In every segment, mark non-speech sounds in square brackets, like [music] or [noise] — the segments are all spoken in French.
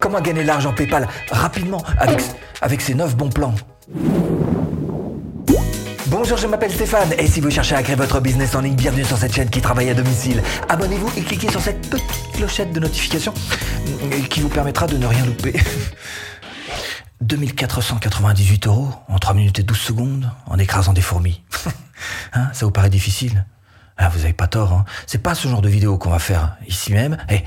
Comment gagner de l'argent PayPal rapidement avec, ces 9 bons plans Bonjour, je m'appelle Stéphane et si vous cherchez à créer votre business en ligne, bienvenue sur cette chaîne qui travaille à domicile. Abonnez-vous et cliquez sur cette petite clochette de notification qui vous permettra de ne rien louper. [laughs] 2498 euros en 3 minutes et 12 secondes en écrasant des fourmis. [laughs] Hein, ça vous paraît difficile? Ah, Vous avez pas tort, hein. c'est pas ce genre de vidéo qu'on va faire ici même. Et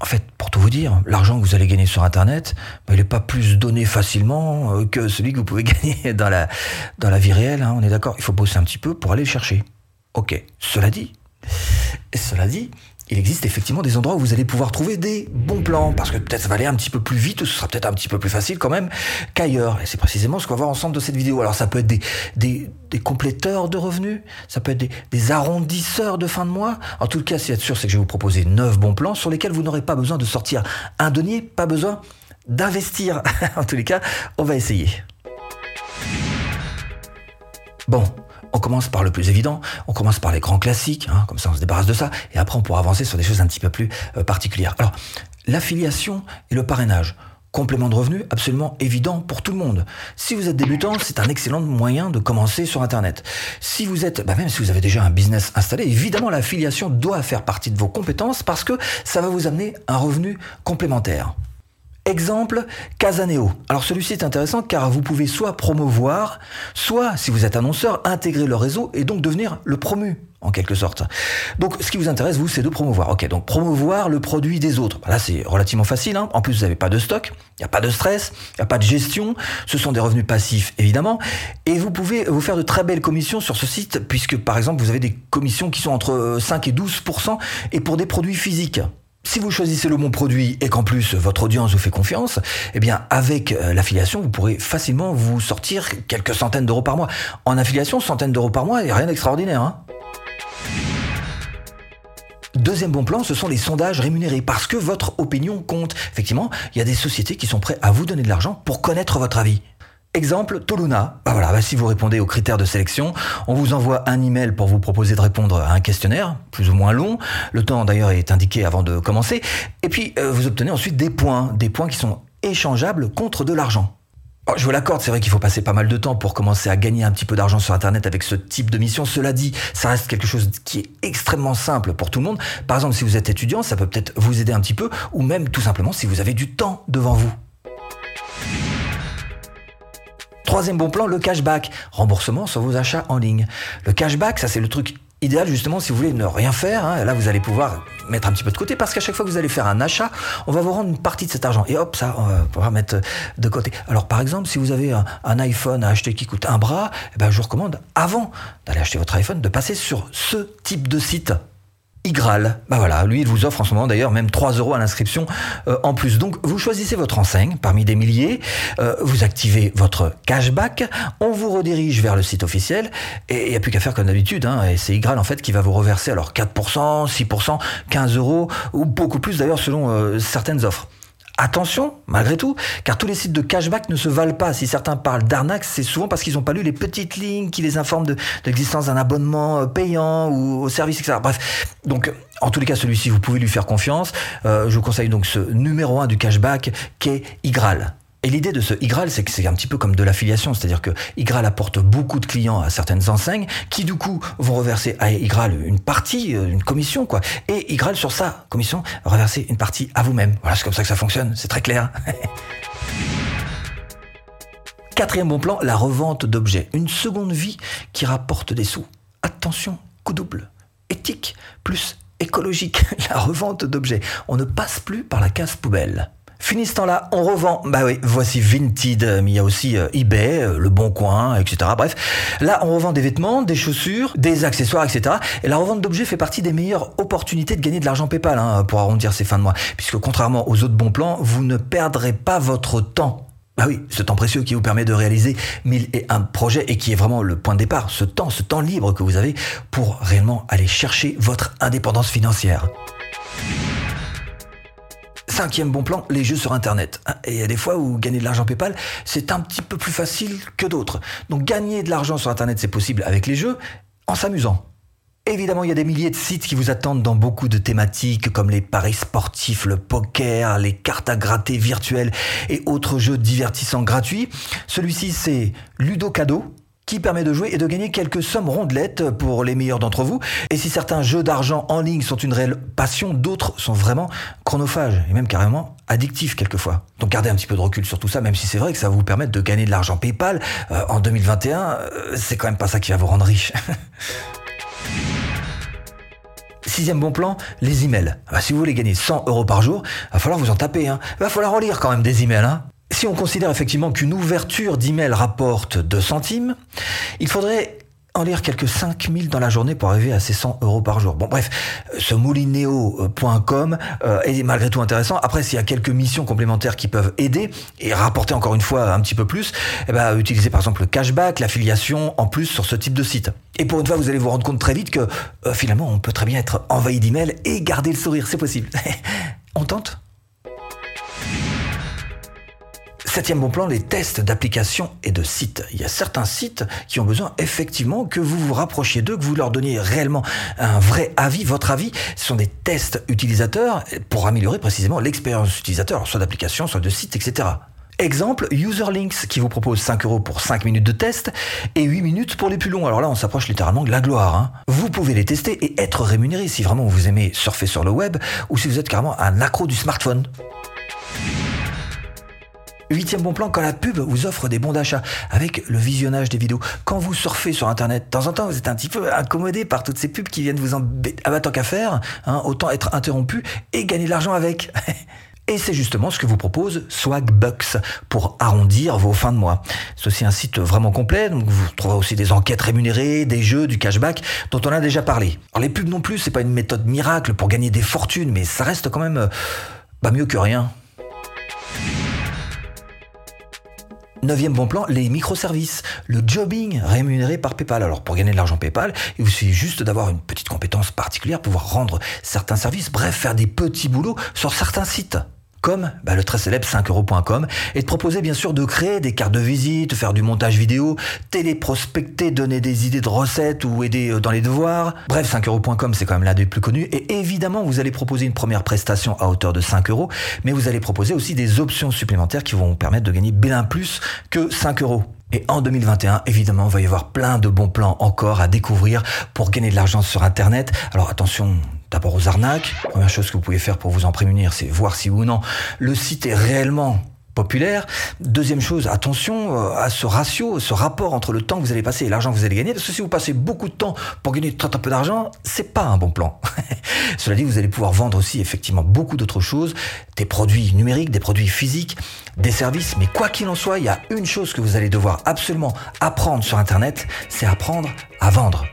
en fait, pour tout vous dire, l'argent que vous allez gagner sur Internet, bah, il n'est pas plus donné facilement euh, que celui que vous pouvez [laughs] gagner dans la, vie réelle. Hein, on est d'accord Il faut bosser un petit peu pour aller le chercher. Ok, cela dit, cela dit, il existe effectivement des endroits où vous allez pouvoir trouver des bons plans, parce que peut-être ça va aller un petit peu plus vite, ce sera peut-être un petit peu plus facile quand même qu'ailleurs. Et c'est précisément ce qu'on va voir ensemble de cette vidéo. Alors ça peut être des, compléteurs de revenus, ça peut être des, arrondisseurs de fin de mois. En tout cas, si être sûr, c'est que je vais vous proposer neuf bons plans sur lesquels vous n'aurez pas besoin de sortir un denier, pas besoin d'investir. [laughs] en tous les cas, on va essayer. Bon, on commence par le plus évident, on commence par les grands classiques, hein, comme ça on se débarrasse de ça, et après on pourra avancer sur des choses un petit peu plus euh, particulières. Alors, l'affiliation et le parrainage. Complément de revenu absolument évident pour tout le monde. Si vous êtes débutant, c'est un excellent moyen de commencer sur Internet. Si vous êtes, bah même si vous avez déjà un business installé, évidemment l'affiliation doit faire partie de vos compétences parce que ça va vous amener un revenu complémentaire. Exemple, Casaneo. Alors celui-ci est intéressant car vous pouvez soit promouvoir, soit, si vous êtes annonceur, intégrer le réseau et donc devenir le promu en quelque sorte. Donc ce qui vous intéresse, vous, c'est de promouvoir. Ok, donc promouvoir le produit des autres. Là, c'est relativement facile. Hein. En plus, vous n'avez pas de stock, il n'y a pas de stress, il n'y a pas de gestion. Ce sont des revenus passifs, évidemment. Et vous pouvez vous faire de très belles commissions sur ce site, puisque, par exemple, vous avez des commissions qui sont entre 5 et 12% et pour des produits physiques. Si vous choisissez le bon produit et qu'en plus votre audience vous fait confiance, eh bien avec euh, l'affiliation, vous pourrez facilement vous sortir quelques centaines d'euros par mois. En affiliation, centaines d'euros par mois, a rien d'extraordinaire. Hein Deuxième bon plan, ce sont les sondages rémunérés, parce que votre opinion compte. Effectivement, il y a des sociétés qui sont prêtes à vous donner de l'argent pour connaître votre avis. Exemple, Toluna. Bah voilà, bah si vous répondez aux critères de sélection, on vous envoie un email pour vous proposer de répondre à un questionnaire, plus ou moins long. Le temps d'ailleurs est indiqué avant de commencer. Et puis, euh, vous obtenez ensuite des points, des points qui sont échangeables contre de l'argent. Oh, je vous l'accorde, c'est vrai qu'il faut passer pas mal de temps pour commencer à gagner un petit peu d'argent sur Internet avec ce type de mission. Cela dit, ça reste quelque chose qui est extrêmement simple pour tout le monde. Par exemple, si vous êtes étudiant, ça peut peut-être vous aider un petit peu, ou même tout simplement si vous avez du temps devant vous. Troisième bon plan, le cashback. Remboursement sur vos achats en ligne. Le cashback, ça c'est le truc idéal justement si vous voulez ne rien faire. Hein. là, vous allez pouvoir mettre un petit peu de côté parce qu'à chaque fois que vous allez faire un achat, on va vous rendre une partie de cet argent. Et hop, ça, on va pouvoir mettre de côté. Alors par exemple, si vous avez un, iPhone à acheter qui coûte un bras, eh ben, je vous recommande, avant d'aller acheter votre iPhone, de passer sur ce type de site. Igral. Bah voilà, lui, il vous offre en ce moment d'ailleurs même 3 euros à l'inscription euh, en plus. Donc, vous choisissez votre enseigne parmi des milliers, euh, vous activez votre cashback, on vous redirige vers le site officiel et il n'y a plus qu'à faire comme d'habitude. Hein, et c'est Igral en fait qui va vous reverser alors 4%, 6%, 15 euros ou beaucoup plus d'ailleurs selon euh, certaines offres. Attention, malgré tout, car tous les sites de cashback ne se valent pas. Si certains parlent d'arnaque, c'est souvent parce qu'ils n'ont pas lu les petites lignes qui les informent de, l'existence d'un abonnement euh, payant ou au service, etc. Bref, donc en tous les cas, celui-ci, vous pouvez lui faire confiance. Euh, je vous conseille donc ce numéro 1 du cashback qui est Igral. Et l'idée de ce Igral, c'est que c'est un petit peu comme de l'affiliation, c'est-à-dire que Igral apporte beaucoup de clients à certaines enseignes, qui du coup vont reverser à Igral une partie, euh, une commission, quoi. Et Igral sur sa commission va reverser une partie à vous-même. Voilà, c'est comme ça que ça fonctionne, c'est très clair. [laughs] Quatrième bon plan, la revente d'objets. Une seconde vie qui rapporte des sous. Attention, coup double. Éthique plus écologique. [laughs] La revente d'objets. On ne passe plus par la case poubelle. Fini ce temps-là, on revend. Bah oui, voici Vinted, mais il y a aussi euh, eBay, euh, Le Bon Coin, etc. Bref, là, on revend des vêtements, des chaussures, des accessoires, etc. Et la revente d'objets fait partie des meilleures opportunités de gagner de l'argent PayPal hein, pour arrondir ses fins de mois. Puisque contrairement aux autres bons plans, vous ne perdrez pas votre temps. Bah oui, ce temps précieux qui vous permet de réaliser mille et un projets et qui est vraiment le point de départ, ce temps, ce temps libre que vous avez pour réellement aller chercher votre indépendance financière. Cinquième bon plan, les jeux sur Internet. Et il y a des fois où gagner de l'argent PayPal, c'est un petit peu plus facile que d'autres. Donc gagner de l'argent sur Internet, c'est possible avec les jeux en s'amusant. Évidemment, il y a des milliers de sites qui vous attendent dans beaucoup de thématiques comme les paris sportifs, le poker, les cartes à gratter virtuelles et autres jeux divertissants gratuits. Celui-ci, c'est Ludocado qui permet de jouer et de gagner quelques sommes rondelettes pour les meilleurs d'entre vous. Et si certains jeux d'argent en ligne sont une réelle passion, d'autres sont vraiment chronophages et même carrément addictifs quelquefois. Donc gardez un petit peu de recul sur tout ça, même si c'est vrai que ça va vous permettre de gagner de l'argent PayPal euh, en 2021, euh, c'est quand même pas ça qui va vous rendre riche. [laughs] Sixième bon plan, les emails. Ah bah, si vous voulez gagner 100 euros par jour, va falloir vous en taper. Hein. Va falloir en lire quand même des emails. Hein. Si on considère effectivement qu'une ouverture d'email rapporte 2 centimes, il faudrait en lire quelques 5000 dans la journée pour arriver à ces 100 euros par jour. Bon bref, ce moulinéo.com euh, est malgré tout intéressant. Après, s'il y a quelques missions complémentaires qui peuvent aider et rapporter encore une fois un petit peu plus, eh ben, utilisez par exemple le cashback, l'affiliation en plus sur ce type de site. Et pour une fois, vous allez vous rendre compte très vite que euh, finalement, on peut très bien être envahi d'emails et garder le sourire, c'est possible. [laughs] on tente? Septième bon plan, les tests d'applications et de sites. Il y a certains sites qui ont besoin effectivement que vous vous rapprochiez d'eux, que vous leur donniez réellement un vrai avis, votre avis. Ce sont des tests utilisateurs pour améliorer précisément l'expérience utilisateur, soit d'application, soit de site, etc. Exemple, Userlinks qui vous propose 5 euros pour 5 minutes de test et 8 minutes pour les plus longs. Alors là, on s'approche littéralement de la gloire. Hein. Vous pouvez les tester et être rémunéré si vraiment vous aimez surfer sur le web ou si vous êtes carrément un accro du smartphone. Huitième bon plan, quand la pub vous offre des bons d'achat avec le visionnage des vidéos. Quand vous surfez sur Internet, de temps en temps, vous êtes un petit peu incommodé par toutes ces pubs qui viennent vous embêter. Ah bah tant qu'à faire, hein, autant être interrompu et gagner de l'argent avec. [laughs] Et c'est justement ce que vous propose Swagbucks pour arrondir vos fins de mois. C'est aussi un site vraiment complet, donc vous trouverez aussi des enquêtes rémunérées, des jeux, du cashback dont on a déjà parlé. Alors les pubs non plus, c'est pas une méthode miracle pour gagner des fortunes, mais ça reste quand même euh, bah, mieux que rien. Neuvième bon plan, les microservices, le jobbing rémunéré par PayPal. Alors pour gagner de l'argent PayPal, il vous suffit juste d'avoir une petite compétence particulière, pouvoir rendre certains services, bref, faire des petits boulots sur certains sites comme bah, le très célèbre 5euros.com, et de proposer bien sûr de créer des cartes de visite, faire du montage vidéo, téléprospecter, donner des idées de recettes ou aider euh, dans les devoirs. Bref, 5euros.com c'est quand même l'un des plus connus, et évidemment vous allez proposer une première prestation à hauteur de 5 euros, mais vous allez proposer aussi des options supplémentaires qui vont vous permettre de gagner bien plus que 5 euros. Et en 2021, évidemment, il va y avoir plein de bons plans encore à découvrir pour gagner de l'argent sur Internet. Alors attention, d'abord aux arnaques. première chose que vous pouvez faire pour vous en prémunir, c'est voir si ou non le site est réellement populaire. Deuxième chose, attention euh, à ce ratio, ce rapport entre le temps que vous allez passer et l'argent que vous allez gagner, parce que si vous passez beaucoup de temps pour gagner très, très peu d'argent, c'est pas un bon plan. [laughs] Cela dit, vous allez pouvoir vendre aussi effectivement beaucoup d'autres choses, des produits numériques, des produits physiques, des services, mais quoi qu'il en soit, il y a une chose que vous allez devoir absolument apprendre sur Internet, c'est apprendre à vendre.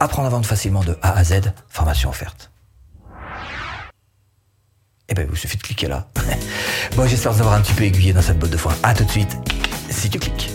Apprendre à vendre facilement de A à Z, formation offerte eh ben, il vous suffit de cliquer là. [laughs] bon, j'espère vous avoir un petit peu aiguillé dans cette botte de foin. À tout de suite, si tu cliques.